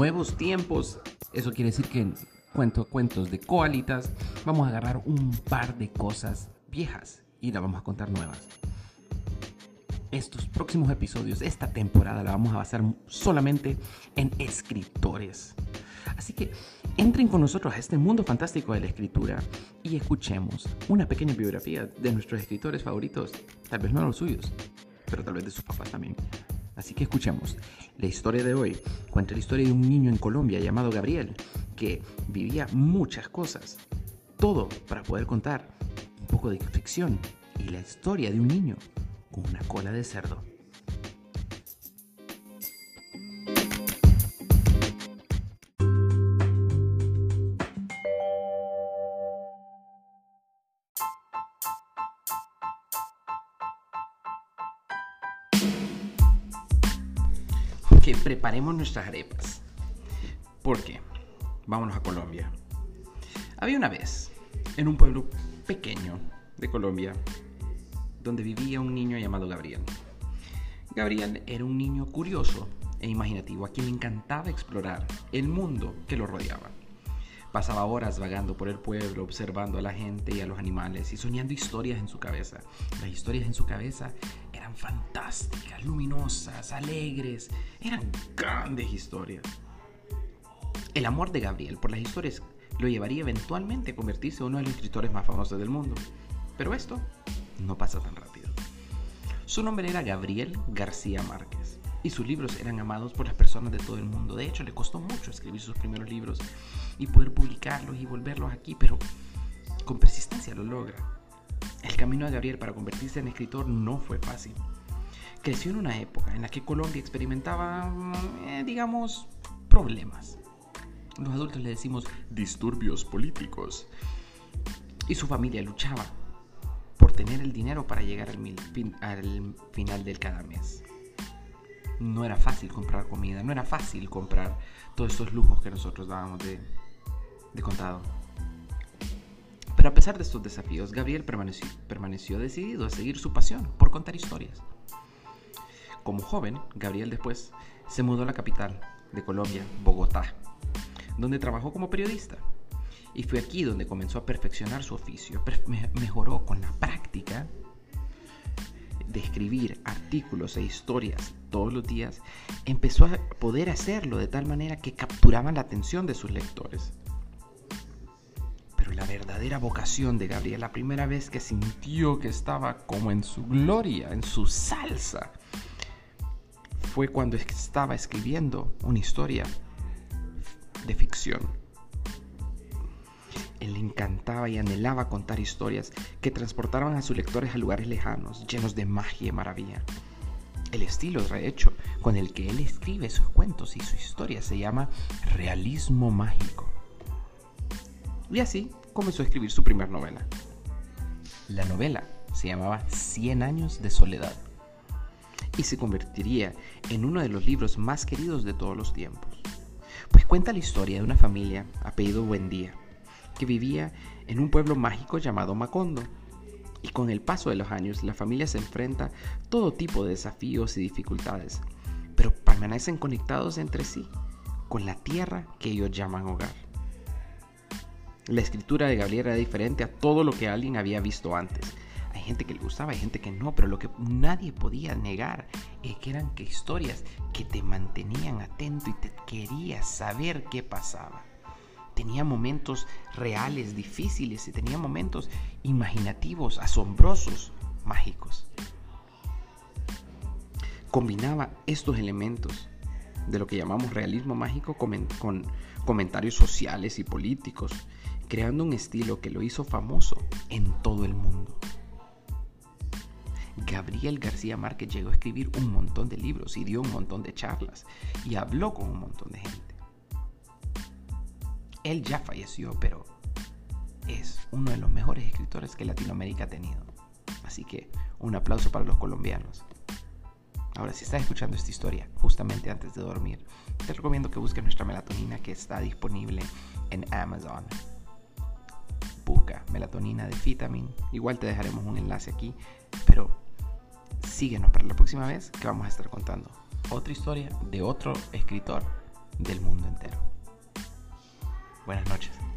nuevos tiempos. Eso quiere decir que cuento cuentos de coalitas. Vamos a agarrar un par de cosas viejas y las vamos a contar nuevas. Estos próximos episodios, esta temporada, la vamos a basar solamente en escritores. Así que entren con nosotros a este mundo fantástico de la escritura y escuchemos una pequeña biografía de nuestros escritores favoritos, tal vez no los suyos, pero tal vez de sus papás también. Así que escuchemos. La historia de hoy cuenta la historia de un niño en Colombia llamado Gabriel, que vivía muchas cosas. Todo para poder contar un poco de ficción y la historia de un niño con una cola de cerdo. Que preparemos nuestras arepas. ¿Por qué? Vámonos a Colombia. Había una vez, en un pueblo pequeño de Colombia, donde vivía un niño llamado Gabriel. Gabriel era un niño curioso e imaginativo a quien le encantaba explorar el mundo que lo rodeaba. Pasaba horas vagando por el pueblo, observando a la gente y a los animales y soñando historias en su cabeza. Las historias en su cabeza fantásticas, luminosas, alegres, eran grandes historias. El amor de Gabriel por las historias lo llevaría eventualmente a convertirse en uno de los escritores más famosos del mundo. Pero esto no pasa tan rápido. Su nombre era Gabriel García Márquez y sus libros eran amados por las personas de todo el mundo. De hecho, le costó mucho escribir sus primeros libros y poder publicarlos y volverlos aquí, pero con persistencia lo logra. El camino de Gabriel para convertirse en escritor no fue fácil. Creció en una época en la que Colombia experimentaba, eh, digamos, problemas. Los adultos le decimos disturbios políticos. Y su familia luchaba por tener el dinero para llegar al, al final del cada mes. No era fácil comprar comida, no era fácil comprar todos estos lujos que nosotros dábamos de, de contado. Pero a pesar de estos desafíos, Gabriel permaneció, decidido a seguir su pasión por contar historias. Como joven, Gabriel después se mudó a la capital de Colombia, Bogotá, donde trabajó como periodista. Y fue aquí donde comenzó a perfeccionar su oficio, mejoró con la práctica de escribir artículos e historias todos los días, empezó a poder hacerlo de tal manera que capturaban la atención de sus lectores verdadera vocación de Gabriel, la primera vez que sintió que estaba como en su gloria, en su salsa, fue cuando estaba escribiendo una historia de ficción. Él le encantaba y anhelaba contar historias que transportaban a sus lectores a lugares lejanos, llenos de magia y maravilla. El estilo, de hecho, con el que él escribe sus cuentos y su historia se llama realismo mágico. Y así comenzó a escribir su primera novela. La novela se llamaba Cien años de soledad y se convertiría en uno de los libros más queridos de todos los tiempos. Pues cuenta la historia de una familia apellido Buendía que vivía en un pueblo mágico llamado Macondo. Y con el paso de los años la familia se enfrenta todo tipo de desafíos y dificultades, pero permanecen conectados entre sí con la tierra que ellos llaman hogar. La escritura de Gabriel era diferente a todo lo que alguien había visto antes. Hay gente que le gustaba, hay gente que no, pero lo que nadie podía negar es que eran que historias que te mantenían atento y te querías saber qué pasaba. Tenía momentos reales, difíciles y tenía momentos imaginativos, asombrosos, mágicos. Combinaba estos elementos de lo que llamamos realismo mágico con, con comentarios sociales y políticos creando un estilo que lo hizo famoso en todo el mundo. Gabriel García Márquez llegó a escribir un montón de libros y dio un montón de charlas y habló con un montón de gente. Él ya falleció, pero es uno de los mejores escritores que Latinoamérica ha tenido. Así que un aplauso para los colombianos. Ahora, si estás escuchando esta historia justamente antes de dormir, te recomiendo que busques nuestra melatonina que está disponible en Amazon melatonina de Vitamin. Igual te dejaremos un enlace aquí, pero síguenos para la próxima vez que vamos a estar contando otra historia de otro escritor del mundo entero. Buenas noches.